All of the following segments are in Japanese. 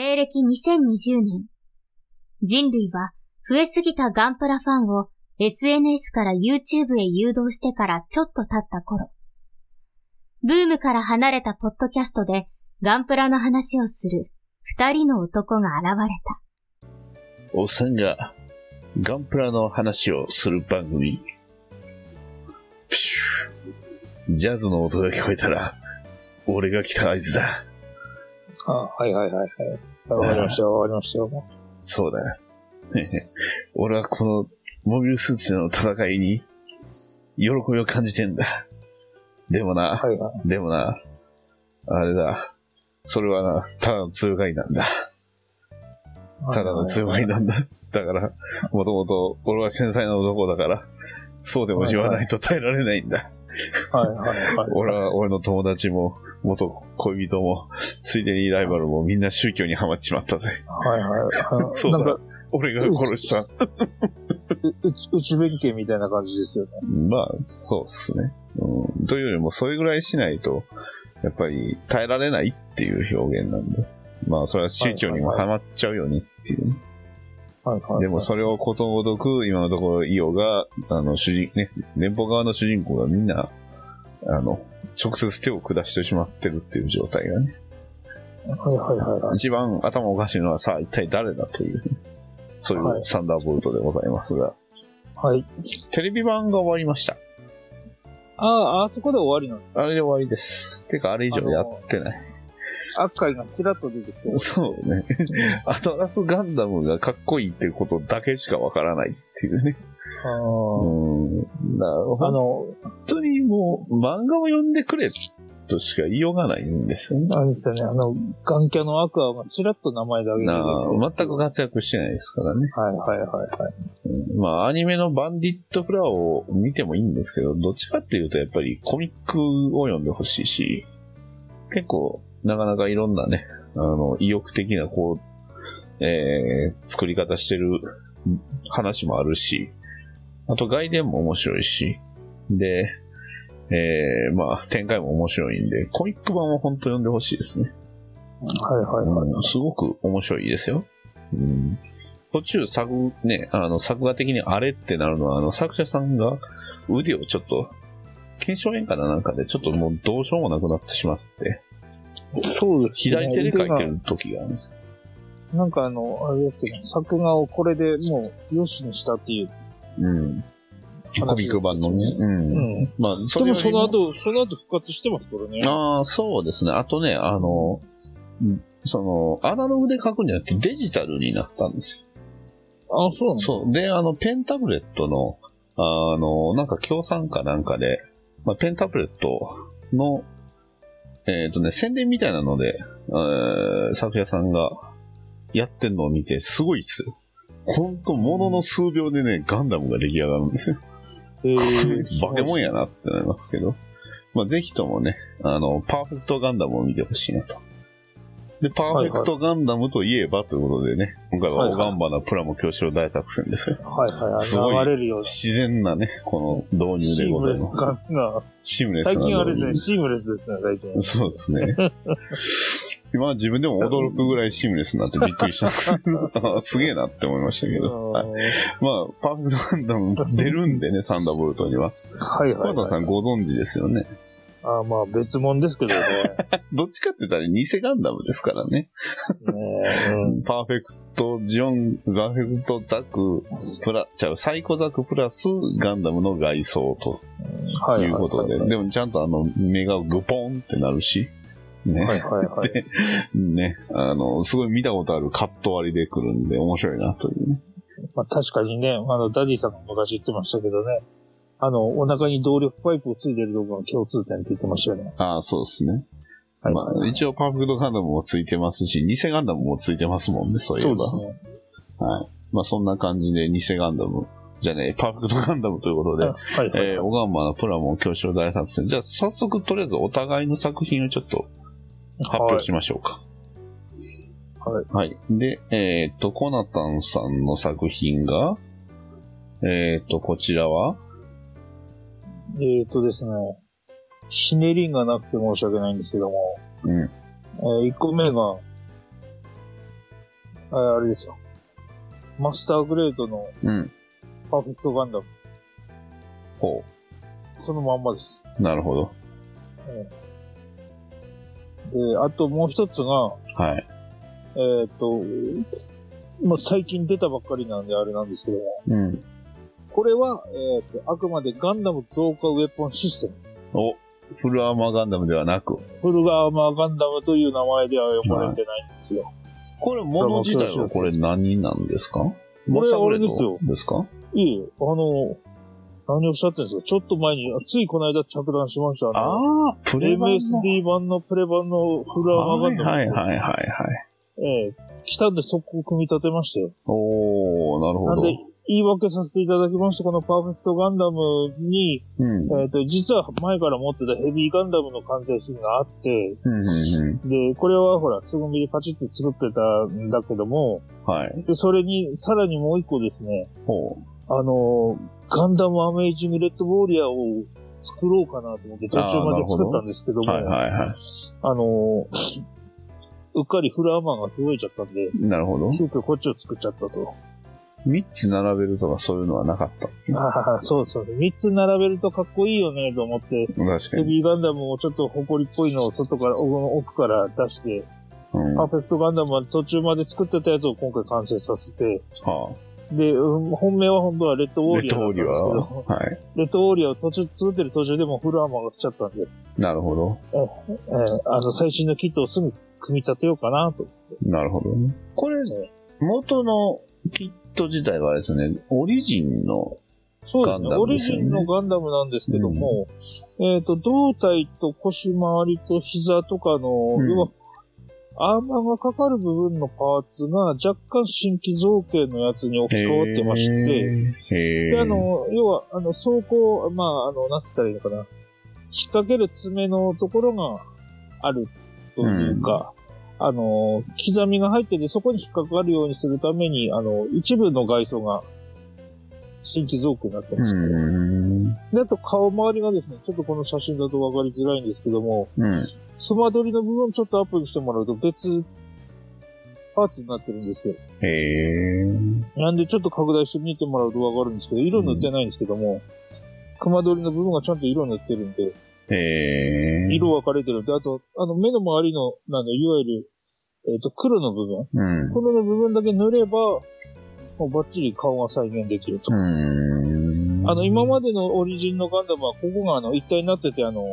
西暦2020年、人類は増えすぎたガンプラファンを SNS から YouTube へ誘導してからちょっと経った頃、ブームから離れたポッドキャストでガンプラの話をする二人の男が現れた。おっさんがガンプラの話をする番組。プシュジャズの音が聞こえたら、俺が来た合図だ。あ、はいはいはいはい。わかりましたわかりましたよ。そうだよ。俺はこのモビルスーツでの戦いに喜びを感じてんだ。でもな、はいはい、でもな、あれだ。それはな、ただの強がりなんだ。ただの強がりなんだ。だから、もともと俺は繊細な男だから、そうでも言わないと耐えられないんだ。はいはいはい。俺は、俺の友達も、元恋人も、ついでにライバルもみんな宗教にはまっちまったぜ。はいはい。そうだ。俺が殺した。内弁慶みたいな感じですよね。まあ、そうっすね。うん、というよりも、それぐらいしないと、やっぱり耐えられないっていう表現なんで。まあ、それは宗教にもはまっちゃうよねっていうね。はいはいはい、でもそれをことごとく、今のところイオが、あの、主人、ね、連邦側の主人公がみんな、あの、直接手を下してしまってるっていう状態がね。はいはいはい、一番頭おかしいのはさあ、一体誰だという、そういうサンダーボルトでございますが。はい。テレビ版が終わりました。ああ、あそこで終わりなんですあれで終わりです。てか、あれ以上やってない。赤いがちらっと出てきて。そうね。アトラスガンダムがかっこいいっていうことだけしかわからないっていうね。あうん。あの、本当にもう漫画を読んでくれとしか言いようがないんですよね。あれですよね。あの、ガンキャのアクアがちらっと名前だけな全く活躍してないですからね。はいはいはいはい。うん、まあ、アニメのバンディットフラワーを見てもいいんですけど、どっちかっていうとやっぱりコミックを読んでほしいし、結構なかなかいろんなね、あの、意欲的な、こう、えー、作り方してる話もあるし、あと外伝も面白いし、で、えー、まあ、展開も面白いんで、コミック版は本当読んでほしいですね。はいはいはい、うん。すごく面白いですよ。うん、途中作、ね、あの、作画的にあれってなるのは、あの、作者さんが腕をちょっと、腱鞘炎かななんかで、ちょっともうどうしようもなくなってしまって、そうですね。左手で書いてる時があるんです。なんかあの、あれだっけ作画をこれでもう、よしにしたっていう。うん。コミック版のね。うん。うん、まあ、それでもその後、その後復活してますからね。ああ、そうですね。あとね、あの、その、アナログで書くんじゃなくてデジタルになったんですよ。あそうなんそう。で、あの、ペンタブレットの、あの、なんか協賛かなんかで、まあ、ペンタブレットのえっ、ー、とね、宣伝みたいなので、えー、作者さんがやってんのを見て、すごいっすよ。ほんと、ものの数秒でね、ガンダムが出来上がるんですよ。えー、化け物やなってなりますけど。まあ、ぜひともね、あの、パーフェクトガンダムを見てほしいなと。で、パーフェクトガンダムといえばということでね、今回はオガンバナプラモ教師の大作戦ですよ。はいはいはい。すごい自然なね、この導入でございます。シームレス最近あれですね、シームレスですね、最近。そうですね。今自分でも驚くぐらいシームレスになってびっくりした。すげえなって思いましたけど。はい、まあ、パーフェクトガンダム出るんでね、サンダーボルトには。はいはい、はい。田さんご存知ですよね。あまあ別物ですけどね。どっちかって言ったら偽ガンダムですからね。ねうん、パーフェクトジオング、パーフェクトザク、プラ、ちゃう、サイコザクプラスガンダムの外装ということで、でもちゃんとあの目がグポンってなるし、ね。はいはいはい。で、ね、あの、すごい見たことあるカット割りで来るんで面白いなというね。まあ確かにね、あの、ダディさんも昔言ってましたけどね、あの、お腹に動力パイプをついてるところが共通点って言ってましたよね。ああ、そうですね。はい、まあ、一応パーフェクトガンダムもついてますし、偽ガンダムもついてますもんね、そういえば。そうですね。はい。まあ、そんな感じで偽ガンダム、じゃねえ、パーフェクトガンダムということで、はい、えー、オガンマのプラモ教師大作戦。じゃあ、早速、とりあえずお互いの作品をちょっと発表しましょうか。はい。はい。で、えっ、と、コナタンさんの作品が、えっ、と、こちらはえっ、ー、とですね、ひねりがなくて申し訳ないんですけども、うん。えー、1個目が、ああれですよ。マスターグレードのうん。パーフェクトガンダム。ほそのまんまです。う。なるほど。で、あともう一つが、はい。えっ、と、もう最近出たばっかりなんであれなんですけども、うん。これは、えっ、と、あくまでガンダム増加ウェポンシステム。お、フルアーマーガンダムではなく、フルアーマーガンダムという名前では呼ばれてないんですよ。これ、物自体はこれ何なんですか？れマスターグレーあれですよドですか？いえあの、何をおっしゃってるんですか？ちょっと前に、ついこの間着弾しました。あのああ、プレ版の。MSD 版のプレ版のフルアーマーガはいンダム。はいはいはいはい。ええ来たんで速攻組み立てましたよ。おー、なるほど。なんで、言い訳させていただきました、このパーフェクトガンダムに、うん。えっ、と、実は前から持ってたヘビーガンダムの完成品があって、うんうんで、これはほら、すぐみでパチって作ってたんだけども、うん。はい。で、それに、さらにもう一個ですね、ほあの、ガンダムアメイジングレッドウォーリアーを作ろうかなと思って途中まで作ったんですけどう。も、はいはいはあの、うっかりフルアーマーが届いちゃったんで、い。なるほど。急遽こっちを作っちゃったと。3つ並べるとかそういうのはなかったんですね。ああ、そうそう。三つ並べるとかっこいいよねと思って、確かヘに。ビーガンダムをちょっと埃っぽいのを外から、奥から出して、うん。はパーフェクトガンダムは途中まで作ってたやつを今回完成させて、あ。で、うん本命は本当はレッドウォーリリアーだったんですけど、アー。は？い。レッドウォーリアーを途中作ってる途中でもフルアーマーが来ちゃったんで、なるほど。えーあの、最新のキットをすぐ組み立てようかなと。なるほどね。これ、元のキット自体はですね、オリジンの、そうですね。ガンダオリムですよね。ジンのガンダムなんですけども、えっ、と、胴体と腰回りと膝とかの、うん。要は、アーマーがかかる部分のパーツが若干新規造形のやつに置き換わってまして、で、あ、の、要は、あの、走行、まあ、あの、なんつったらいいのかな。引っ掛ける爪のところがあるというか、あの、刻みが入ってて、そこに引っかかるようにするために、あの、一部の外装が新規造形になってうます。で、あと顔周りがですね、ちょっとこの写真だとわかりづらいんですけども、うん。スマドリの部分ちょっとアップしてもらうと別パーツになってるんですよ。へーなんでちょっと拡大して見てもらうとわかるんですけど、色塗ってないんですけども、熊取りの部分がちゃんと色塗ってるんで、へー色分かれてるんで、あと、あの、目の周りの、なんだ、いわゆる、えっ、と、黒の部分。うん。黒の部分だけ塗れば、もうバッチリ顔が再現できると。うん。あの、今までのオリジンのガンダムは、ここがあの、一体になってて、あの、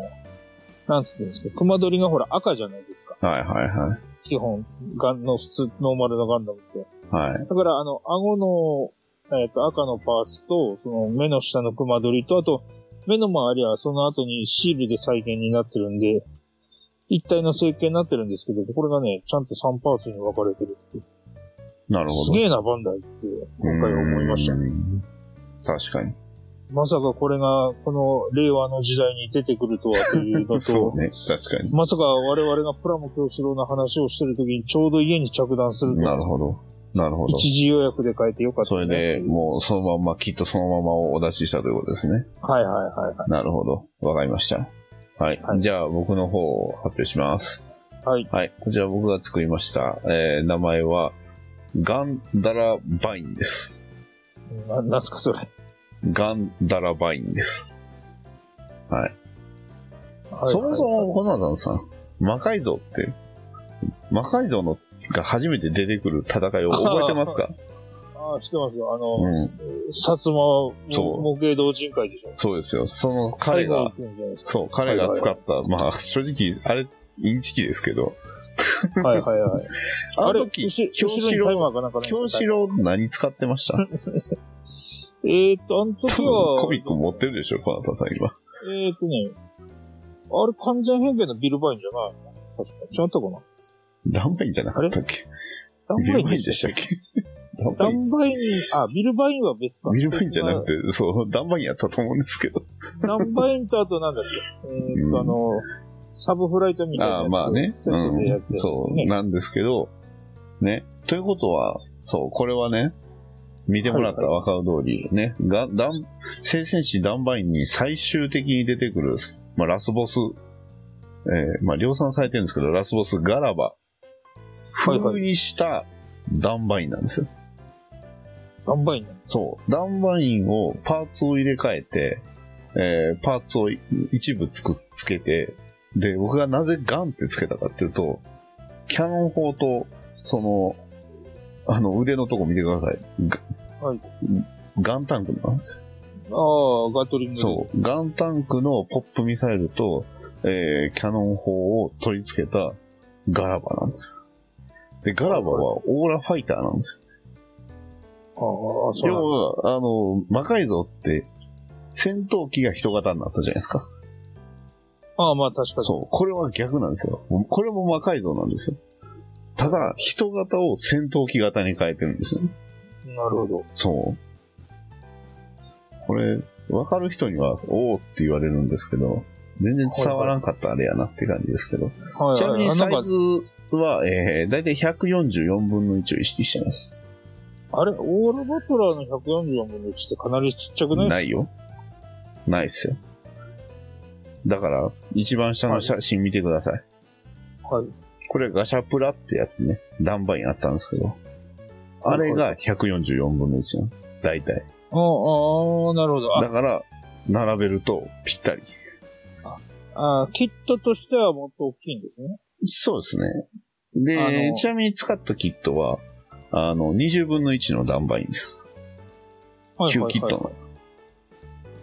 なんつってんですか、熊取りがほら赤じゃないですか。はいはいはい。基本、ガンの普通、ノーマルのガンダムって。はい。だから、あの、顎の、えっ、と、赤のパーツと、その目の下の熊取りと、あと、目の周りはその後にシールで再現になってるんで、一体の成形になってるんですけど、これがね、ちゃんと3パーツに分かれてるってなるほど。すげえな、バンダイって、今回思いました。うん確かに。まさかこれが、この令和の時代に出てくるとはというのと、そうね。確かに。まさか我々がプラモ教師郎の話をしてる時にちょうど家に着弾するとなるほど。なるほど。一時予約で変えてよかったそれで、もうそのまんま、きっとそのままお出ししたということですね。はいはいはいはい。なるほど。わかりました。はい。はいじゃあ、僕の方を発表します。はい。はい。こちら僕が作りました。えー、名前は、ガンダラバインです。な、なんすかそれ。ガンダラバインです。はい。はいそもそはいも、コナダンさん、魔改造って、魔改造のが初めて出てくる戦いを覚えてますか？ああ、知ってますよ。あの、うん。薩摩もそう模型同人会でしょ。そうですよ。その彼が、そう、彼が使った、まあ、正直、あれ、インチキですけど、かはいはいはい。あの時、後京後ろにタイ城、マーかなんかない京城何使ってました？えーっと、あの時は、コミック持ってるでしょ、コナタさん今。えーっとね、あれ完全変形のビルバインじゃないの？確か。違ったかな？ダンバインじゃなかったっけ？ダンビルバインでししたたっけ？ダンダバインンバイン、あ、ビルバインは別か。ビルバインじゃなくて、そう、ダンバインやったと思うんですけど。ダンバインとあとなんだっけ？えーっと、あの、サブフライトみたいな。ああ、まあね。うん。そう、ね。なんですけど、ね。ということは、そう、これはね、見てもらったらわかる通り、ね、が、ダン、聖戦士ダンバインに最終的に出てくる、まあ、ラスボス、えーまあ、量産されてるんですけど、ラスボスガラバ、風にしたダンバインなんですよ。ガンバインそう。ダンバインを、パーツを入れ替えて、えーパーツを一部つく、つけて、で、僕がなぜガンってつけたかっていうと、キャノン砲と、その、あの、腕のとこ見てください。ガはいガンタンクなんですよ。ああ、ガトリングで。そう。ガンタンクのポップミサイルと、えーキャノン砲を取り付けたガラバなんです。で、ガラバはオーラファイターなんですああ、そうよ。要は、あの、魔改造って、戦闘機が人型になったじゃないですか。ああ、まあ確かに。そう。これは逆なんですよ。これも魔改造なんですよ。ただ、人型を戦闘機型に変えてるんですよね。なるほど。そう。これ、わかる人には、おおって言われるんですけど、全然伝わらんかったらあれやなって感じですけど。はい、ちなみにサイズは、えー、だいたい144分の1を意識してます。あれ、オーラバトラーの144分の1ってかなりちっちゃくない？ないよ。ないっすよ。だから、一番下の写真見てください。はい。これガシャプラってやつね。ダンバインあったんですけど。あれが144分の1なんです。大体。ああ、ああ、なるほど。あだから、並べるとぴったり。あ、キットとしてはもっと大きいんですね。そうですね。あで、のちなみに使ったキットは、あの、20分の1のダンバインです。はい旧キットの。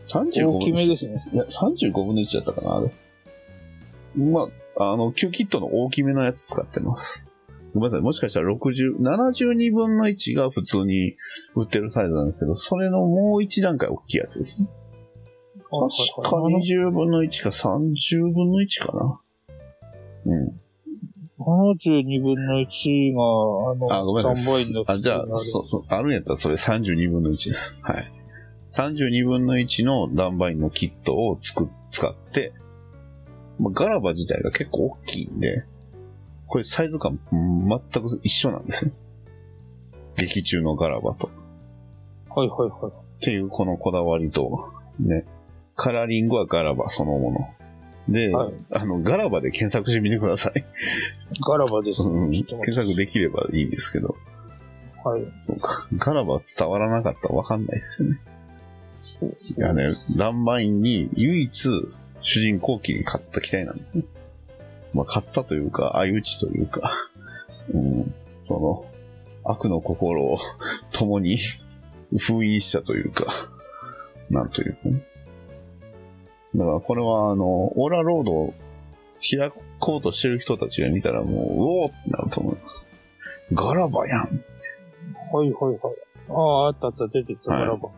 35大き分めですね。いや、35分の1だったかな、あれ。まあ、あの、旧キットの大きめのやつ使ってます。ごめんなさい。もしかしたら60、72分の1が普通に売ってるサイズなんですけど、それのもう一段階大きいやつですね。確か20分の1か30分の1かな。うん。72分の1が、あの、あ、ごめんなダンバインの。さいあ、じゃあ、そ、そあるんやったらそれ32分の1です。はい。32分の1のダンバインのキットをつく、使って、まあ、ガラバ自体が結構大きいんで、これサイズ感うん全く一緒なんですね。劇中のガラバと。っはいはいはい。ていうこのこだわりと、ね。カラーリングはガラバそのもの。で、はいあの、ガラバで検索してみてください。ガラバですうんね。検索できればいいんですけど。はい。そうか。ガラバ伝わらなかったらわかんないですよね。そうですいやね、ダンバインに唯一主人公機に勝った機体なんですね。まあ、勝ったというか、相打ちというか、うん、その、悪の心を共に 封印したというか、なんというかね。だからこれはあの、オーラロードを開こうとしてる人たちが見たらもう、うおーってなると思います。ガラバやん。はいはいはい。ああ、あったあった、出てきた、はいガラバ。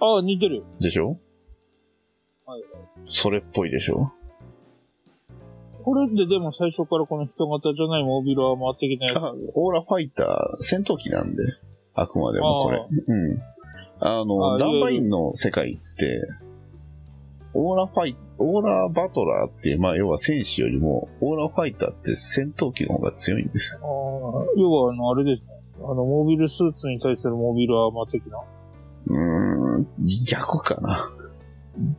ああ、似てる。でしょ？はいそれっぽいでしょ？これってでも最初からこの人型じゃないモビルアーマー的なやつ。あオーラファイター、戦闘機なんで、あくまでもこれあ。うん。あの、あダンバインの世界って、オーラファイ、オーラバトラーって、まあ要は戦士よりも、オーラファイターって戦闘機の方が強いんですよ。ああ、要はあの、あれですね。あの、モービルスーツに対するモービルアーマー的な？うーん、逆かな。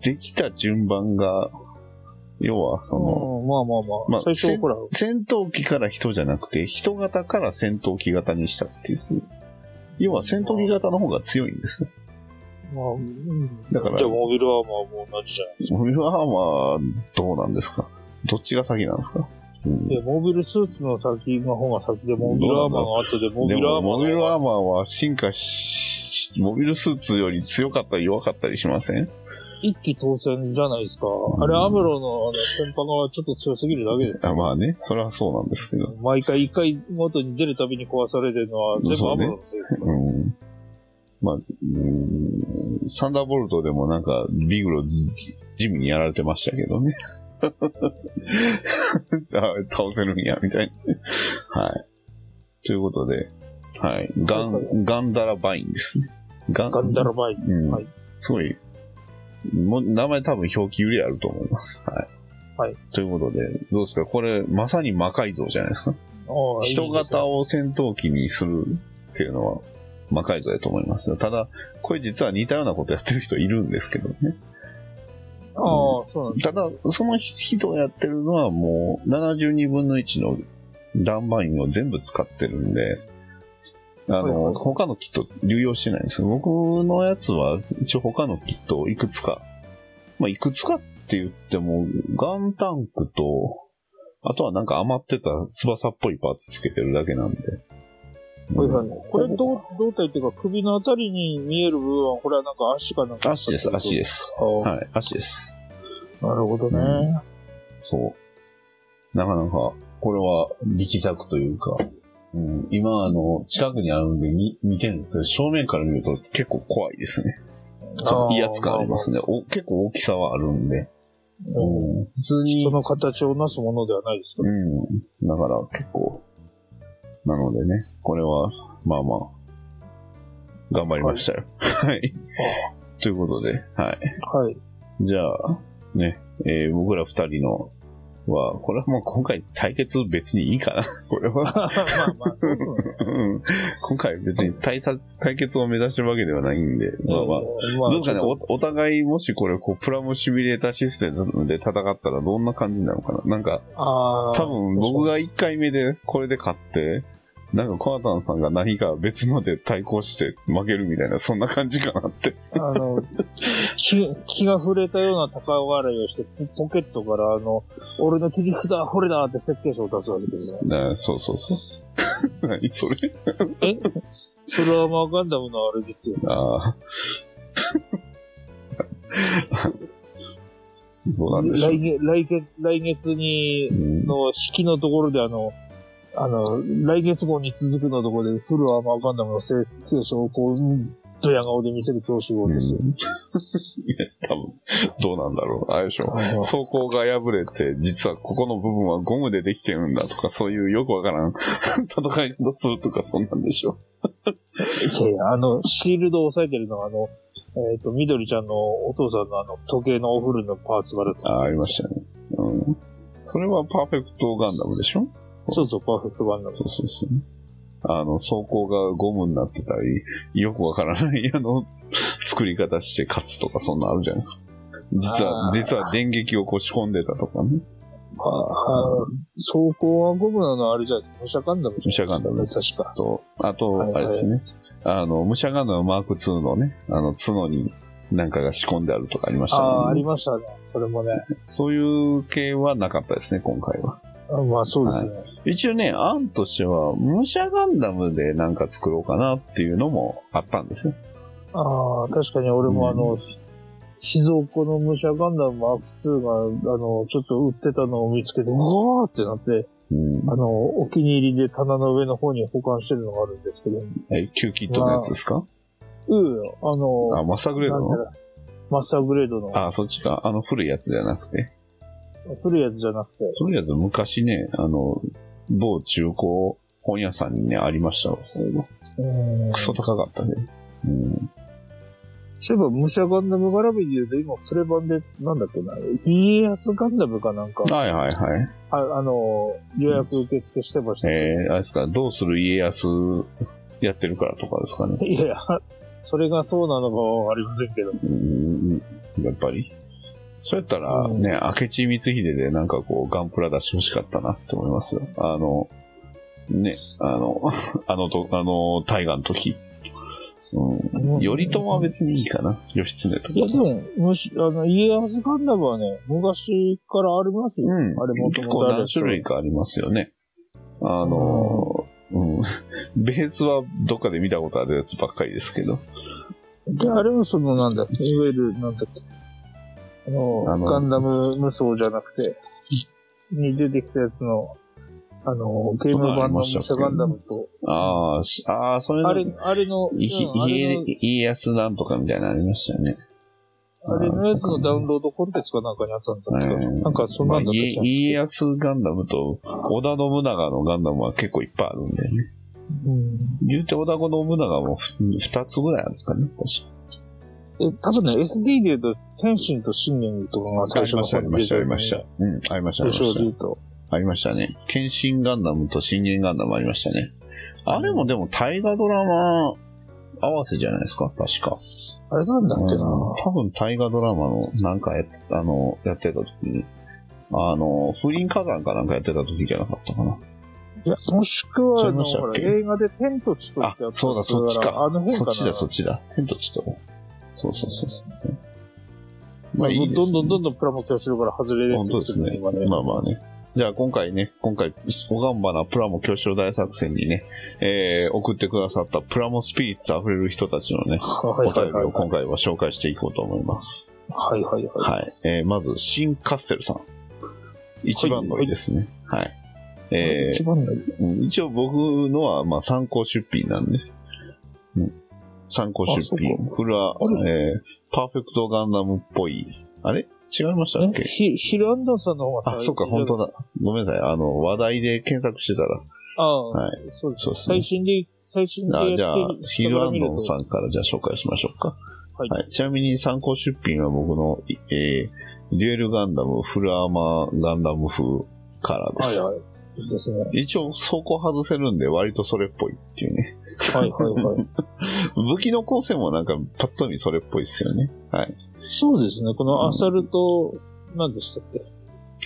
できた順番が、要はその、うん、まあまあまあ。まあ最初ほら、戦闘機から人じゃなくて、人型から戦闘機型にしたっていう。要は戦闘機型の方が強いんですね。まあ、うん。だからじゃあ、モービルアーマーも同じじゃないですか。モビルアーマー、どうなんですか？どっちが先なんですか、うんいや、モービルスーツの先の方が先で、モービルアーマーが後で、モビルアーも、マーがモビルアーマーは進化し、モビルスーツより強かったり弱かったりしません？一気当選じゃないですか。あれ、アムロのあの、先輩がちょっと強すぎるだけです。あまあね、それはそうなんですけど。毎回一回ごとに出るたびに壊されてるのは、全部アムロのせいですから。うん。まあ、うん、サンダーボルトでもなんか、ビグロじ地味にやられてましたけどね。あ倒せるんや、みたいな。はい。ということで、はい。ガン、ガンダラバインですね。ガンガンダラバイン。うん。はいすごい、も名前多分表記売りあると思います。はい。はい。ということで、どうですか？これ、まさに魔改造じゃないですか？人型を戦闘機にするっていうのは魔改造だと思いますよ。ただ、これ実は似たようなことやってる人いるんですけどね。ああ、そうなん。ただ、その人がやってるのはもう72分の1のダンバインを全部使ってるんで、あの、他のキット流用してないんですよ。僕のやつは一応他のキットをいくつか、まあ、いくつかって言っても、ガンタンクと、あとはなんか余ってた翼っぽいパーツつけてるだけなんで。はいはいこれ、胴胴体っていうか首のあたりに見える部分は、これはなんか足かなんか。足です、足です。はい、足です。なるほどね。そう。なかなか、これは力作というか、うん、今あの、近くにあるんで見見てるんですけど、正面から見ると結構怖いですね。ちょっと威圧感ありますね。お結構大きさはあるんで。うんうん、普通に人、の形をなすものではないですか？うん。だから結構、なのでね、これは、まあまあ、頑張りましたよ。はい。ということで、はい。はい。じゃあ、ね、えー僕ら二人のは、これはもう今回対決別にいいかな、これは。まあまあ、そうですねうん今回別に対策対決を目指してるわけではないんで、まあまあ、まどうですかね、おお互いもしこれ、こう、プラモシミュレーターシステムで戦ったらどんな感じなのかな？なんか、多分僕が1回目でこれで勝って、なんかコアタンさんが何か別ので対抗して負けるみたいな、そんな感じかなって。あの、気気が触れたような高笑いをして、ポケットから、あの、俺の切り札はこれだって設計書を出すわけですね。なそうそうそう。何それ？え？それはまあガンダムのあれですよ。ああ。どうなんでしょう。来月、来月、来月に、うんの引きのところであの、あの、来月号に続くのところで、フルアーマーガンダムの設計書をこう、ドヤ顔で見せる教師号ですよ。いや多分、どうなんだろう。あれでしょ。はい装甲が破れて、実はここの部分はゴムでできてるんだとか、そういうよくわからん 戦い方するとか、そんなんでしょ。いやいやあの、シールドを押さえてるのは、あの、えっ、と、みどりちゃんのお父さんのあの、時計のお風呂のパーツからああ、ありましたね。うん。それはパーフェクトガンダムでしょ？そうそう、パーフェクトガンダム。そうそうそう。あの、装甲がゴムになってたり、よくわからない、あの、作り方して勝つとか、そんなあるじゃないですか。実は、実は電撃をこう仕込んでたとかね。ああ、走行はゴムなのあれじゃない武者ガンダム武者ガンダムです。確か。と、あと、あれですね。あの、武者ガンダムマーク2のね、あの、角になんかが仕込んであるとかありましたああ、あねり。ましたね。それもね。そういう系はなかったですね、今回は。あまあそうですね。一応ね、案としては、武者ガンダムでなんか作ろうかなっていうのもあったんですね。ああ、確かに俺もあの、静岡の武者ガンダムマーク2が、あの、ちょっと売ってたのを見つけて、おーってなって、うん。あの、お気に入りで棚の上の方に保管してるのがあるんですけど、え、旧キットのやつですか？うん、あの、あ、マスターグレードの？マスターグレードのあ、そっちか。あの古いやつじゃなくて。古いやつじゃなくて、古いやつ昔ね、あの、某中古本屋さんにね、ありましたわ、そういうの。うんクソ高かったね。うん。そういえば、武者ガンダム絡みで言うと、今、プレ版で、なんだっけな、家康ガンダムかなんか、はいはいはい。ああの、予約受付してました。えー、あれですか、どうする家康やってるからとかですかね。いやいや、それがそうなのかはありませんけど。うん、やっぱり。そうやったらね、明智光秀でなんかこう、ガンプラ出してほしかったなって思いますよ。あの、ね、あの、あのと、あの、大河の時。うん。頼朝は別にいいかな。義経とか。いや、でも、むし、あの、家康ガンダムはね、昔からありますよ。うん。あれもと結構何種類かありますよね。あの、うん。ベースはどっかで見たことあるやつばっかりですけど。で、あれもその、なんだ、いわゆる、なんだっけ、あの、ガンダム無双じゃなくて、に出てきたやつの、あの、ゲーム版の武者ガンダムと、ああ、しああ、そういうの。あれ、あれの、うんい家康なんとかみたいなのありましたよね。あれのやつのダウンロードコンテンツかなんかにあったんですけど、うんなんかそんなんだったっまあ家康ガンダムと織田信長のガンダムは結構いっぱいあるんでね。うん言うて織田信長もふ二つぐらいあるかな、確かえ、多分ね、SD で言うと、天心と信玄とかが最ありました、あ初の方りました、ありにました。うん、ありました、ありまし。た。ありましたね。剣心ガンダムと信玄ガンダムありましたね。あれもでも大河ドラマ合わせじゃないですか、確か。あれなんだっけな、うん多分大河ドラマのなんかやっあのやってた時に、あの、風林火山かなんかやってた時じゃなかったかな。いや、もしくは、あの、映画で天と地とあってやっ、たそうだ、そっちか。あの辺かな。そっちだ、そっちだ。天と地とね。そうそうそうそう。ままあ、あいいです、ね。どんどんどんどんプラモ教師から外れる本当ですね。今ね。まあまあね。じゃあ今回ね、今回、おがんばなプラモ教師大作戦にね、えー、送ってくださったプラモスピリッツ溢れる人たちのね、はいお便りをはいはい。今回は紹介していこうと思います。はいはいはい。はい。えー、まず、シン・カッセルさん。一番乗りですね。はい。え一番のいい。ー、うん一応僕のは、まあ、参考出品なんで、ね、参考出品。これはあ、えー、パーフェクトガンダムっぽい。あれ？違いましたっえ、けヒヒルアンダーさんの方があ、そっか、本当だ。だ。ごめんなさい。あの、話題で検索してたら。ああ、はいそうです。ね最新で、最新であじゃあ、ヒルアンドンん。さんからじゃあ紹介しましょうか。はいはい。ちなみに参考出品は僕の、いえー、デュエルガンダム、フルアーマーガンダム風からです。はいはいですね。一応、走行外せるんで、割とそれっぽいっていうね。はいはいはい。武器の構成もなんか、パッと見それっぽいですよね。はい。そうですね。このアサルト、何でしたっけ？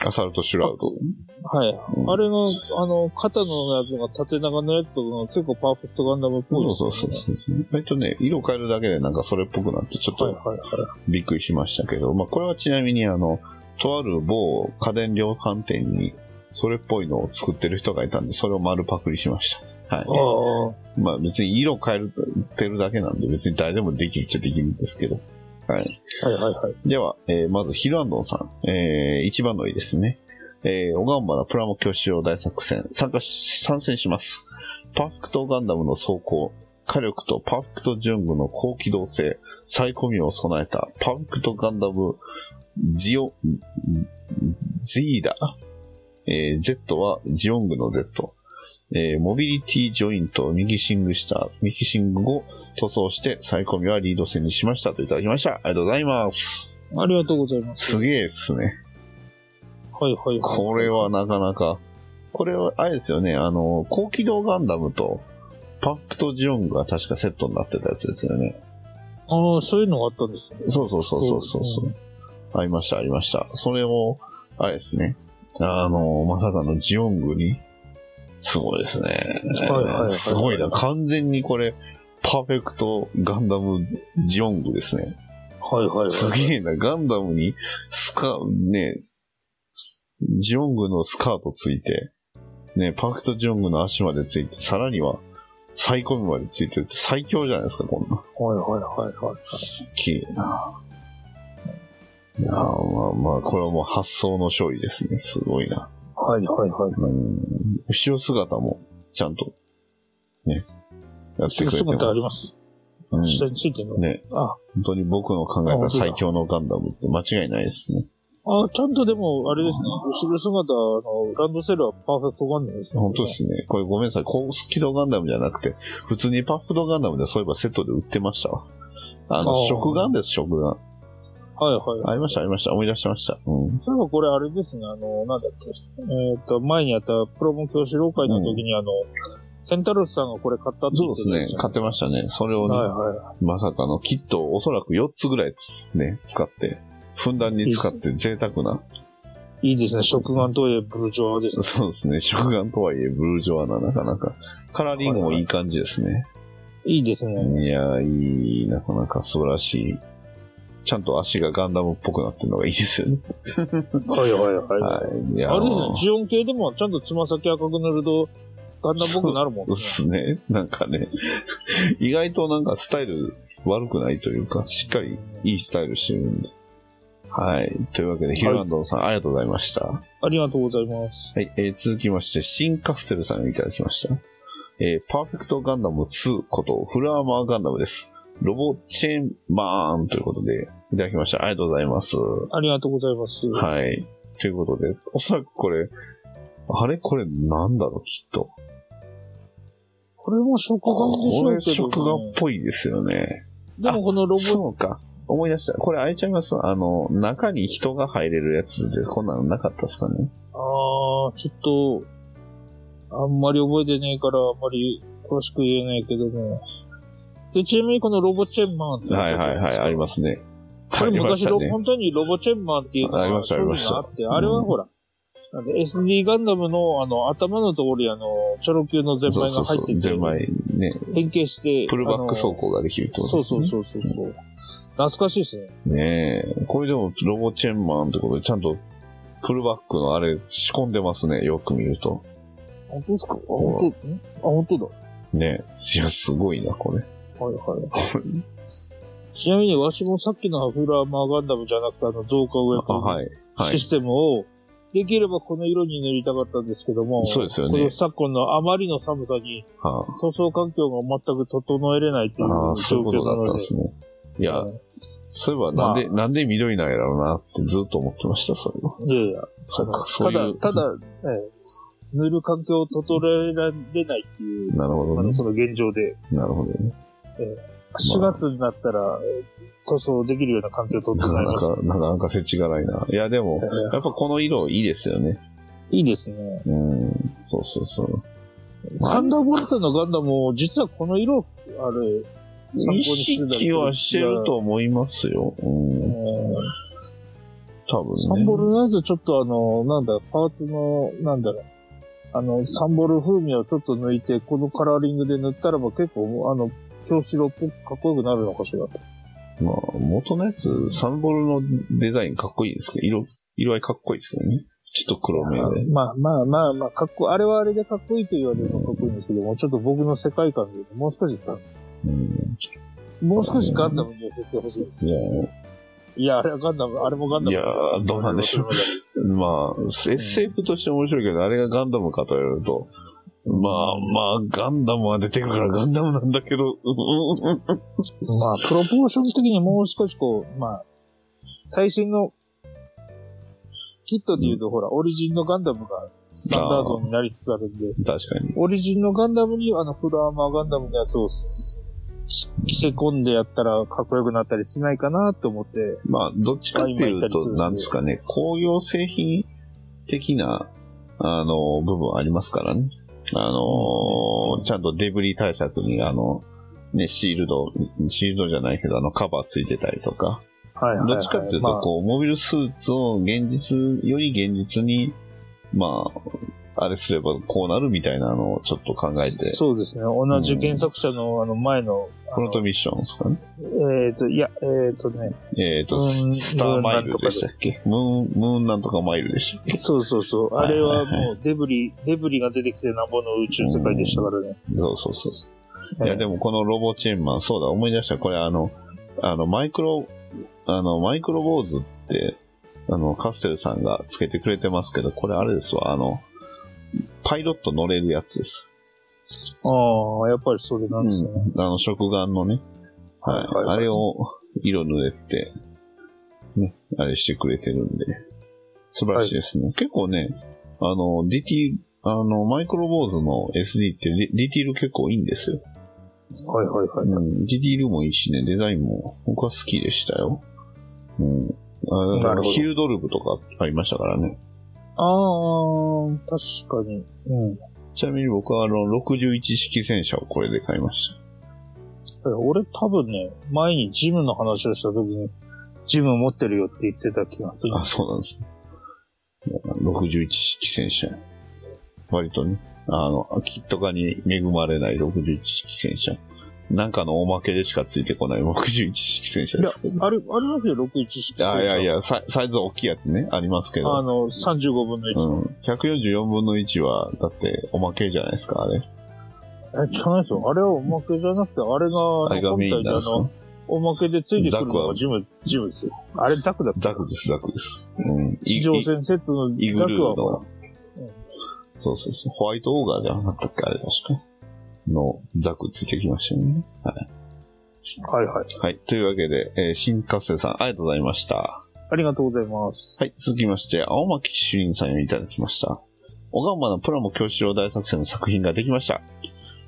アサルトシュラウド。はい。うんあれの、あの、肩のやつが縦長のやつとか結構パーフェクトガンダムっぽいそうそうそうそう。割とね、色変えるだけでなんかそれっぽくなって、ちょっと。びっくりしましたけど、まあ、これはちなみにあの、とある某家電量販店に、それっぽいのを作ってる人がいたんで、それを丸パクリしました。はい。あまあ別に色変えるてるだけなんで、別に誰でもできるっちゃできるんですけど。はい。あ、はいはいはい。では、えーまずヒルアンドンさん。えー一番のいいですね。えー、オガンバナプラモ教師用大作戦、参加し、参戦します。パーフェクトガンダムの走行、火力とパーフェクトジュングの高機動性、サイコミを備えたパーフェクトガンダムジオ、んジーダ、えー Z はジオングの Z。えーモビリティジョイントをミキシングした、ミキシングを塗装して、サイコミはリード線にしましたといただきました。ありがとうございます。ありがとうございます。すげえっすね。はいはいはい。これはなかなか。これは、あれですよね、あの、高機動ガンダムと、パップとジオングが確かセットになってたやつですよね。ああ、そういうのがあったんですね。そうそうそうそうそうそう。ありました、ありました。それも、あれですね。あの、まさかのジオングに、すごいですね。はいはいはいすごいな。完全にこれ、パーフェクトガンダムジオングですね。はいはいはい。すげえな。ガンダムに、スカ、ね、ジオングのスカートついて、ね、パーフェクトジオングの足までついて、さらには、サイコミまでついてるって最強じゃないですか、こんな。はいはいはいはい。すっげえな。いやーまあまあ、これはもう発想の勝利ですね。すごいな。はいはいはい。うん。後ろ姿も、ちゃんと、ね、やってくれてます。姿あります。うん。下についてるの？ね、あ、本当に僕の考えた最強のガンダムって間違いないですね。あ、ちゃんとでも、あれですね。後ろ姿、あの、ランドセルはパーフェクトガンダムですね。本当ですね。これごめんなさい。高機動ガンダムじゃなくて、普通にパフドガンダムでそういえばセットで売ってましたわ。あの、食ガンです、食ガン。はいはい。ありました、ありました。思い出してました。うん。そういえばこれあれですね、あの、なんだっけ。えっ、と、前にやったプロモ教師老会の時に、あの、センタロスさんがこれ買ったってそうです言ってたやつ。ね。買ってましたね。それをね、はいはまさかのキットをおそらく4つぐらいつね、使って、ふんだんに使って贅沢な。い。いいですね。食玩とはいえブルジョワですね。そうですね。食ガンとはいえ、ブルージョアな、なかなか。カラーリングもいい感じですね。いいですね。いやー、いい、なかなか素晴らしい。ちゃんと足がガンダムっぽくなってるのがいいですよね。はいはいはい。はい。いやーあれですね、ジオン系でもちゃんとつま先赤く塗ると、ガンダムっぽくなるもんそうでね。すね。なんかね、意外となんかスタイル悪くないというか、しっかりいいスタイルしてるんで。はい。というわけで、ヒルアンドンさん、ありがとうございました。ありがとうございます。はい。えー続きまして、シンカステルさんがいただきました。えーパーフェクトガンダム2こと、フルアーマーガンダムです。ロボチェーンマーンということで、いただきました。ありがとうございます。ありがとうございます。はい。ということで、おそらくこれ、あれ？これなんだろう、きっと。これも食玩でしょこれうけど、食画っぽいですよね。でもこのロボ、そうか。思い出した。これ開いちゃいます？あの、中に人が入れるやつで、こんなのなかったですかね。あー、ちょっと、あんまり覚えてねえから、あんまり詳しく言えないけども。で、ちなみにこのロボチェンマンって。はいはいはい、ありますね。これ昔ね。本当にロボチェンマンっていうのがありましたありましたあって、あれはほら、なんで SD ガンダムのあの頭のところにあの、チョロ Q のゼンマイが。入ってて、ゼンマイね、変形して、プルバック走あ行ができるってこのそうとですね。そうそうそうそう。懐かしいですね。ねえ。これでもロボチェンマンってことで、ちゃんとプルバックのあれ仕込んでますね。よく見ると。本当ですか？あ、本当ん？あ、本当だ。ねえ。いや、すごいな、これ。はいはい。ちなみに、わしもさっきのハフラーマーガンダムじゃなくて、あの、増加ウェあ、ポンはい。はいシ。ステムを、できればこの色に塗りたかったんですけども、そうですよねこの昨今のあまりの寒さには塗装環境が全く整えれないっていうああー、そう状いうことだったん況なので。ですね。いや、うんそういえばなんで、なんで緑なんやろうなってずっと思ってました、それは。いやいや、そうか、たそういう。だ、ただ、ええ塗る環境を整えられないっていう、なるほどね。あのその現状で、なるほどね。4月になったら、えー塗装できるような環境を整えます。なかなか、なかなか世知辛いな。いや、でも、やっぱこの色いいですよね。いいですね。うん。そうそうそう。サンダーボルトのガンダムも、実はこの色、あれ、意識はしてると思いますよ。うん。うん多分ね。サンボルのやつちょっとあの、なんだ、パーツの、なんだろう。あの、サンボル風味をちょっと抜いて、このカラーリングで塗ったらば結構、あの、京白っぽくかっこよくなるのかしら。まあ、元のやつ、サンボルのデザインかっこいいですけど、色、色合いかっこいいですけどね。ちょっと黒めで。まあまあまあまあ、かっこ、あれはあれでかっこいいと言われるのはかっこいいんですけども、ちょっと僕の世界観でもう少しさ、うん。もう少しガンダムに寄せてほしいです。いや、いや、あれはガンダム、あれもガンダム。いやーどうなんでしょうまあ、SF として面白いけど、あれがガンダムかと言われると、まあまあ、ガンダムは出てくるからガンダムなんだけど、まあ、プロポーション的にもう少しこう、まあ、最新の、キットで言うと、ほら、オリジンのガンダムがスタンダードになりつつあるんで、確かに。オリジンのガンダムにあのフルアーマーガンダムのやつを着せ込んでやったらかっこよくなったりしないかなと思って、まあ、どっちかっていうと、なんですかね、工業製品的な、あの、部分ありますからね。あの、ちゃんとデブリ対策に、あの、ね、シールド、シールドじゃないけど、あの、カバーついてたりとか。はいはいはいどっちかっていうと、まあこう、モビルスーツを現実、より現実に、まあ、あれすればこうなるみたいなのをちょっと考えて、そうですね。同じ原作者のあの前の、あのフロントミッションですかね？えっ、と、いや、えっ、とね、えっ、と、うんスターマイルでしたっけ？ムーン、ムーンなんとかマイルでしたっけ？そうそうそう。あれはもうデブリ、デブリが出てきてなんぼの宇宙世界でしたからね。そうそうそうそう。いや、でもこのロボチェーンマン、そうだ、思い出した。これあの、あの、マイクロ、あの、マイクロボーズって、あの、カステルさんがつけてくれてますけど、これあれですわ、あの、パイロット乗れるやつです。ああ、やっぱりそれなんですね。あの、食玩のね、はい。はいはいはいあれを色塗れて、ね、あれしてくれてるんで、素晴らしいですね。結構ね、あの、ディティール、あの、マイクロボーズの SD ってディディティール結構いいんですよ。はいはいはい。うん、ディティールもいいしね、デザインも僕は好きでしたよ。うん。あなるほどヒルドルブとかありましたからね。ああ、確かに。うん。ちなみに僕はあの、61式戦車をこれで買いました。俺多分ね、前にジムの話をした時に、ジム持ってるよって言ってた気がする。あ、そうなんですね。61式戦車。割とね、あの、キット化に恵まれない61式戦車。なんかのおまけでしかついてこない61式戦車ですけど。、あれ、ありますよ、61式。あいやい。やサイ、サイズ大きいやつね、ありますけど。あの、35分の1。うん。144分の1は、だって、おまけじゃないですか、あれ。え、じゃないですよ。あれはおまけじゃなくて、あれが、あれがメインなんですか？おまけでついてくるのザクはがジム、ジムですよ。あれザクだった。ザクです、ザクです。うん。地上戦セットのザクはーの、そうそうそう、ホワイトオーガーじゃなかったっけ、あれ確か。の、ザクついてきましたよね。はい。はいはい。はい。というわけで、えー新活性さん、ありがとうございました。ありがとうございます。はい。続きまして、青巻主任さんよりいただきました。小川のプラモ教師郎大作戦の作品ができました。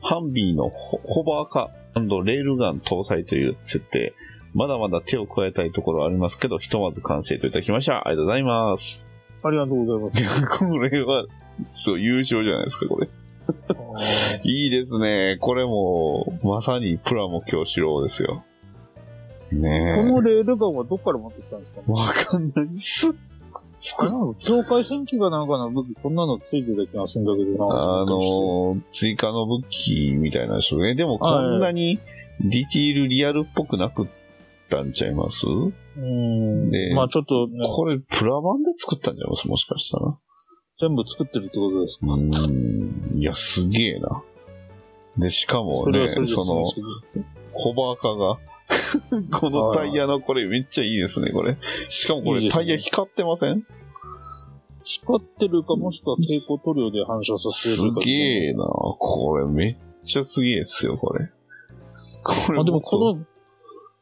ハンビーのホホバーカレールガン搭載という設定。まだまだ手を加えたいところはありますけど、ひとまず完成といただきました。ありがとうございます。ありがとうございます。これは、そう、優勝じゃないですか、これ。いいですね。これも、まさにプラモ教師郎ですよ。ねこのレールガンはどっから持ってきたんですか？え。わかんないっす。あの、境界戦記がなんかの武器、こんなのついてた気がするんだけどな。あのー、追加の武器みたいなんでしょうね。でもこんなにディティールリアルっぽくなくったんちゃいます？うん。でまあちょっとね、これプラ版で作ったんじゃい？ますもしかしたら。全部作ってるってことです。うーん。いや、すげえな。で、しかもねその、ホバー化が、このタイヤのこれめっちゃいいですね、これ。しかもこれタイヤ光ってません？光ってるかもしくは蛍光塗料で反射させするか。げえな。これめっちゃすげえっすよ、これ。これあ、でもこの、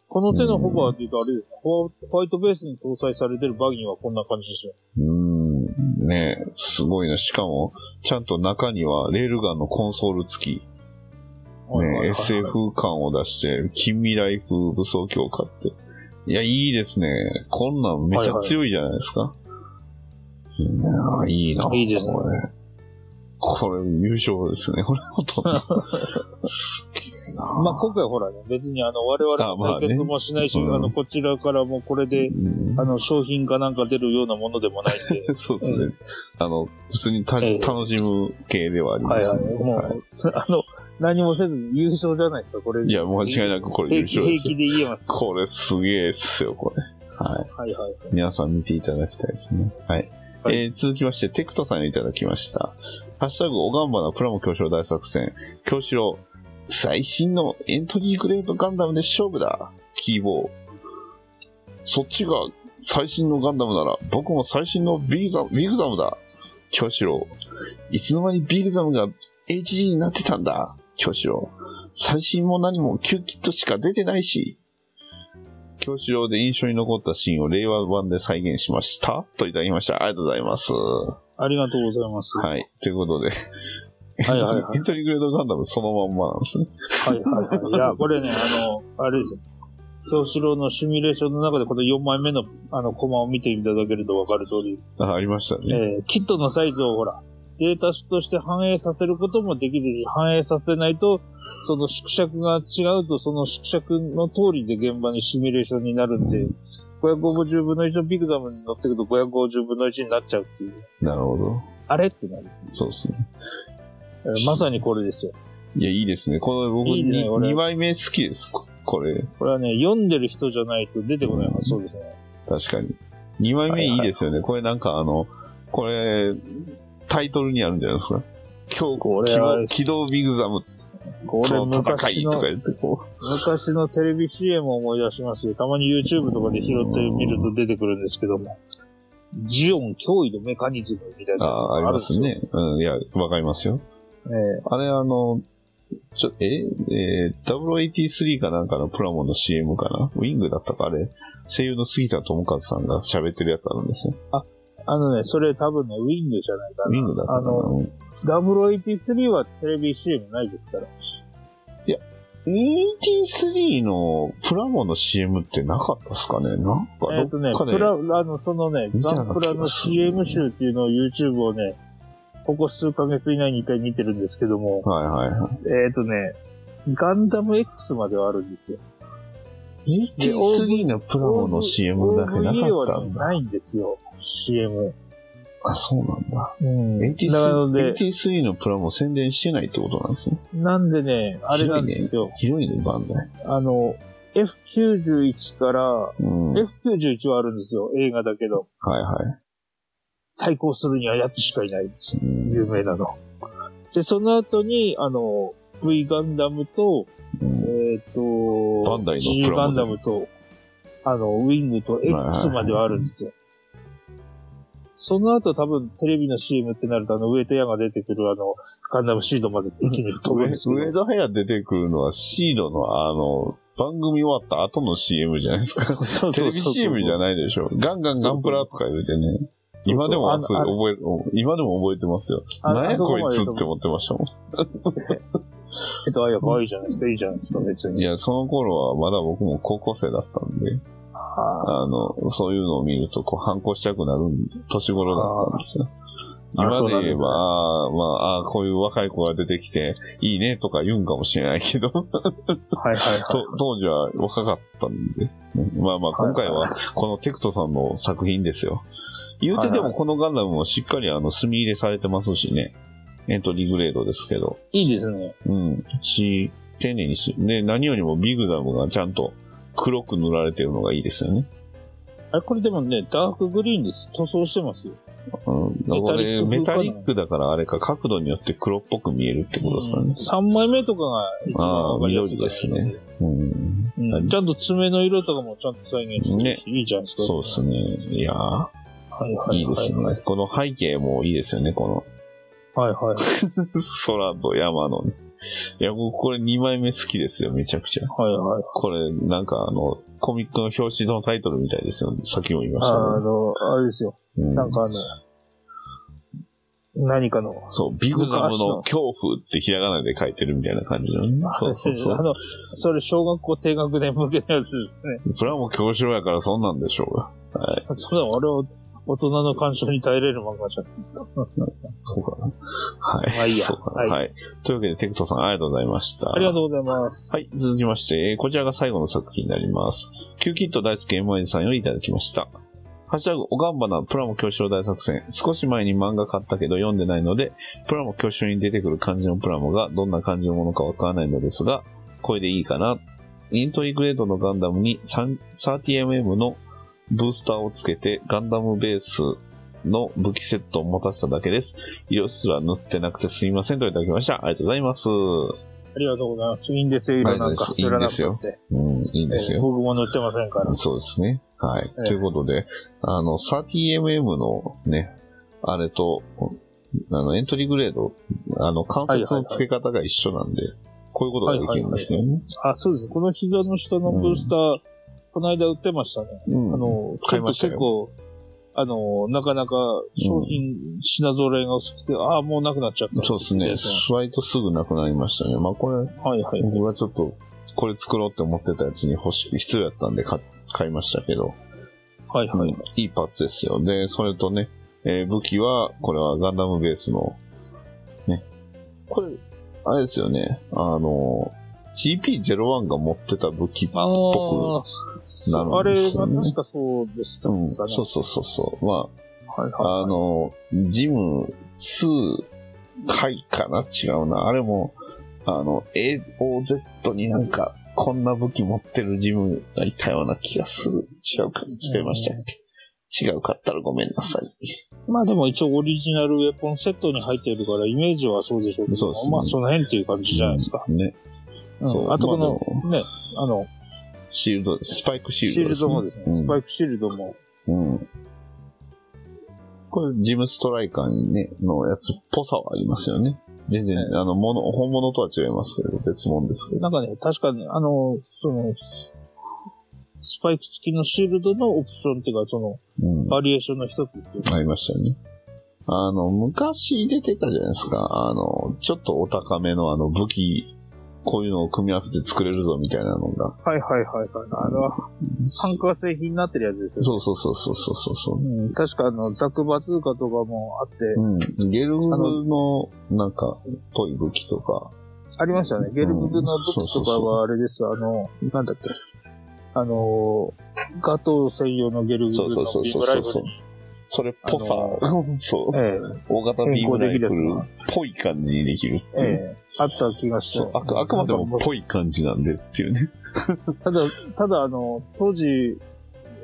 この手のホバーって言うとあれですね、ホワイトベースに搭載されてるバギーはこんな感じですよ。うーん。ねえ、すごいな。しかも、ちゃんと中にはレールガンのコンソール付き、ね、はいはいはい SF 感を出して、近未来風武装強化って。いや、いいですね。こんなんめちゃ強いじゃないですか。いいな、いいな。いいですねこれ。これ、優勝ですね。これ、ほとんど。すげえな。まあ今回ほらね、別にあの、我々対決もしないし、あうんの、こちらからもこれで、うんあの、商品かなんか出るようなものでもないんで。そうですね。あの、普通にたええ楽しむ系ではありはいますね。はい。もう、はい あの、何もせずに優勝じゃないですか、これ。いや、間違いなくこれ優勝です平気。で言えます。これすげえっすよ、これ。はい。はいはい。皆さん見ていただきたいですね。はい。はいえー続きまして、テクトさんにいただきました。ハッシュタグ、おがんばなプラモ教師大作戦。教師郎、最新のエントリーグレードガンダムで勝負だ。キーボー。そっちが最新のガンダムなら、僕も最新のビグザム、ビグザムだ。教師郎。いつの間にビグザムが HG になってたんだ。教師郎。最新も何も旧キットしか出てないし。教師郎で印象に残ったシーンを令和版で再現しました。といただきました。ありがとうございます。ありがとうございます。はい。ということで、はいはいはい エントリーグレードガンダムそのまんまなんですね。はいはいはい。いや、これね、あの、あれですよ。京志郎のシミュレーションの中でこの4枚目のあのコマを見ていただけるとわかる通り、あ、ありましたね。えーキットのサイズをほら、データとして反映させることもできるし、反映させないと、その縮尺が違うと、その縮尺の通りで現場にシミュレーションになるんで、550分の1のビッグザムに乗ってくると550分の1になっちゃうっていう。なるほど。あれ？ってなる。そうですね。えーまさにこれですよ。いや、いいですね。この僕いいねに俺2枚目好きです。ここれ、これはね、読んでる人じゃないと出てこない発想ですね。確かに。2枚目いいですよね。これなんかあの、これ、タイトルにあるんじゃないですか。今日、これは機動ビグザムこれと戦昔の、いとか言ってこ昔のテレビ CM を思い出しますよ。たまに YouTube とかで拾ってみると出てくるんですけども。ジオン脅威のメカニズムみたいうなやつああ、がありますよ。ね。うん、いや、わかりますよ。ええあれあの、ちょ、え？えー、083かなんかのプラモの CM かな？ウィングだったかあれ、声優の杉田智和さんが喋ってるやつあるんですよ。あのね、それ多分ね、ウィングじゃないかウィングだったかな？あの083はテレビ CM ないですから。83のプラモの CM ってなかったっすかね？なんかえっ、とね、どっかで、プラ、あの、そのね、ガンプラの CM 集っていうのを YouTube をね、ここ数ヶ月以内に一回見てるんですけども、はいはいはい。えっ、とね、ガンダム X まではあるんですよ。83のプラモの CM だけなかったんだ。ないんですよ、CM。あ、そうなんだ。うん。なの 83, で、83のプラモ宣伝してないってことなんですね。なんでね、あれなんですよ。ひどいね、バンダイ。あの、F91 から、うん。はい F91 はあるんですよ、映画だけど。はい。対抗するには奴しかいないんですよ。うん有名なの。で、その後に、あの、V ガンダムと、うんえっ、と、バンダイの G ガンダムと、あの、ウィングと X まではあるんですよ。その後多分テレビの CM ってなるとあの上戸屋が出てくるあのガンダムシードまで一気に飛ぶんですけど。上田早出てくるのはシードのあの、番組終わった後の CM じゃないですか。テレビ CM じゃい。ないでしょ。ガンガンガンプラとか言うてね。今でも覚え、今でも覚えてますよ。あ何やこいつって思ってましたも えっと、あ、いや、可愛いじゃないですか。いいじゃないですか、別ん。いに。や、その頃はまだ僕も高校生だったんで、ああの、そういうのを見ると、こう、反抗したくなる年頃だったんですよ。今で言えば、ああ、まあ、ああ、こういう若い子が出てきて、いいねとか言うんかもしれないけど、はいはいはい。と当時は若かったんで、ねまあまあ、今回はこのテクトさんの作品ですよ。言うてでもこのガンダムもしっかりあの、墨入れされてますしね。エントリーグレードですけど。いいですね。うん。し、丁寧にし、ね、何よりもビグダムがちゃんと黒く塗られてるのがいいですよね。あれ、これでもね、ダークグリーンです。塗装してますよ。うん。これ、メタリックだからあれか、角度によって黒っぽく見えるってことですかね。3枚目とかがああ、緑ですね。うん。うん。ちゃんと爪の色とかもちゃんと再現してるし、いいじゃないですか。そうですね。いやー、はいはいはい。いいですね。この背景もいいですよね、このはいはい。空と山のね。いや、僕これ2枚目好きですよ、めちゃくちゃ。はいはい。これ、なんかあの、コミックの表紙のタイトルみたいですよ。さっきも言いましたね。あの、あれですよ。うんなんかあの、何かの。そう、ビグダムの恐怖ってひらがなで書いてるみたいな感じのね。そうそうそあう。の、それ小学校低学年向けのやつですね。それはもう教師やからそんなんでしょうが。はい。それはあれは大人の干渉に耐えれる漫画じゃないですか。そうかな。はい。まあいいやそうかな。はいはい。というわけで、テクトさんありがとうございました。ありがとうございます。はい、続きまして、えーこちらが最後の作品になります。キューキット大好き MY さんよりいただきました。ハッシュタグ、おがんばなプラモ教師匠大作戦。少し前に漫画買ったけど読んでないので、プラモ教師匠に出てくる漢字のプラモがどんな漢字のものかわからないのですが、これでいいかな。イントリグレードのガンダムに 30mm のブースターをつけてガンダムベースの武器セットを持たせただけです。色すら塗ってなくてすみませんといただきました。ありがとうございます。ありがとうございます。いいんですよ、色なんか。いいんですようん、いいですよ。えー僕も塗ってませんから。そうですね。はい。ええということで、あの、30mm のね、あれと、あの、エントリーグレード、あの、関節の付け方が一緒なんで、こういうことができるんですよね。あ、そうです。この膝の下のブースター、この間売ってましたね。うんあの、買いましたよ結構、あの、なかなか商品、品揃えが薄くて、ああ、もうなくなっちゃった。そうですね。割とすぐなくなりましたね。まあこれ、はいはい。僕はちょっと、これ作ろうって思ってたやつに欲しい、必要やったんで買買いましたけど、はいはい。うんいいパーツですよ。で、それとね、えー武器は、これはガンダムベースの、ね。これ、あれですよね。あの、GP01 が持ってた武器っあぽくなるんあれがですよね。確かそうでしたかね。うん、そうそうそうそう。まはいあ、はい。あの、ジム2回かな？違うな。あれも、あの、AOZ になんか、こんな武器持ってるジムがいたような気がする。違うか、使いましたっけ？違うかったらごめんなさい。まあでも一応オリジナルウェポンセットに入っているから、イメージはそうでしょうけど、そうですねまあその辺っていう感じじゃないですか。ね。うんそうあとこのまあ、ね、あの、シールド、スパイクシシールールドですね。ドもですね、スパイクシールドも、うん。うん。これ、ジムストライカーにね、のやつっぽさはありますよね。全然、あの、もの、本物とは違いますけど、別物ですけど。なんかね、確かに、あの、その、スパイク付きのシールドのオプションっていうか、その、うん。バリエーションの一つっていうか、ありましたね。あの、昔出てたじゃないですか。あの、ちょっとお高めのあの武器、こういうのを組み合わせて作れるぞみたいなのが。はいはいはいはい。あれは、酸化製品になってるやつですよね。そうそうそうそうそうそう。うん、確かあの、ザクバズーカとかもあって、うん。ゲルグの、なんか、ぽい武器とか。ありましたね。ゲルブグの武器とかはあれです。あの、なんだっけ。あの、ガトー専用のゲルブグのビそうそうそうームライフルそうそう。それっぽさ、そう。え大型ビームライフルっぽい感じにできるってえ、えいう。え、あった気がして。そうあくあくまでもぽい感じなんでっていうね。ただ、ただあの、当時、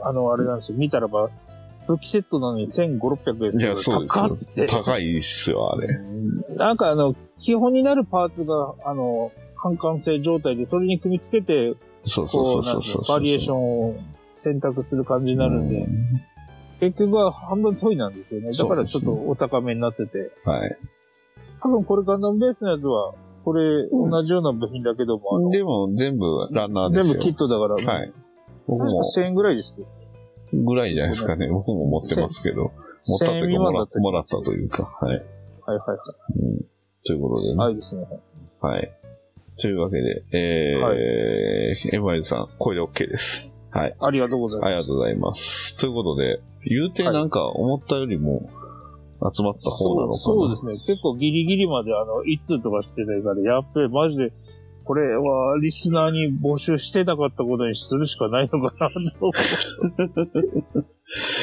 あの、あれなんですよ。見たらば、武器セットなのに1500、600円いや、そうですよ高いっすよ、あれ。なんかあの、基本になるパーツが、あの、反感性状態で、それに組み付けて、そうそうこ、そううそうそう。バリエーションを選択する感じになるんで、うん結局は半分トイなんですよね。だからちょっとお高めになってて。はい。多分これガンダムベースのやつは、これ同じような部品だけども、あのでも全部ランナーですよ。全部キットだから、はい。僕確かも1000円ぐらいですけど。ぐらいじゃないですかね。僕も持ってますけど。持ったというか1000円もらもらったというか。はい。はいはいはい。うん、ということでね。はいですね。はい。というわけで、えー、はエマイルさん、これで OK です。はい。ありがとうございあります。がとうございます。ということで、言うてなんか思ったよりも集まった方なのかな。そうそうですね。結構ギリギリまであの、一通とかしてたから、やっべえ、マジで、これはリスナーに募集して なかったことにするしかないのかなと。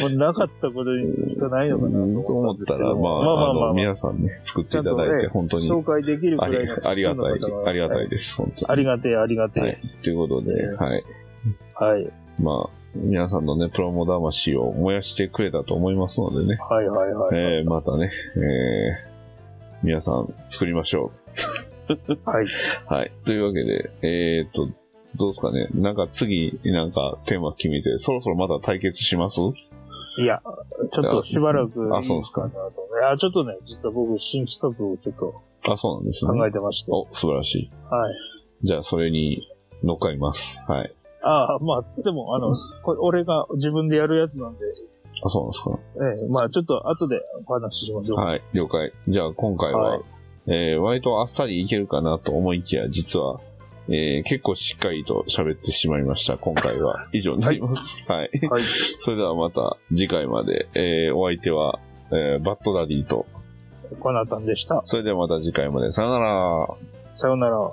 もうなかったことにしかないのかなと思ったら、まあ、まあまあまあまあの、皆さんね、作っていただいて、本当に紹介できるくらいのありがたい、ありがたいでです、本当ありがてえ、ありがてはいえ。。ということで、ねはい。はい。まあ、皆さんのね、プロモ魂を燃やしてくれたと思いますのでね、はいはいはい。えー、またね、えー、皆さん作りましょ はい。う。はい。というわけで、えーっと、どうですかね？なんか次、なんかテーマ決めて、そろそろまた対決します？いや、ちょっとしばらく。あそうですか。あ、ちょっとね、実は僕、新企画をちょっとあ、そうなんですね。考えてまして。お、素晴らしい。はい。じゃあ、それに乗っかります。はい。ああ、まあ、つっても、あの、これ俺が自分でやるやつなんで、あ、そうなんですか？ええ、まあ、ちょっと後でお話ししましょう。はい、了解。じゃあ、今回は、はいえー割とあっさりいけるかなと思いきや、実は、えー結構しっかりと喋ってしまいました。今回は以上になります。はい。はい。それではまた次回まで、えーお相手は、えーバッドダディと、コナタンでした。それではまた次回まで。さよなら。さようなら。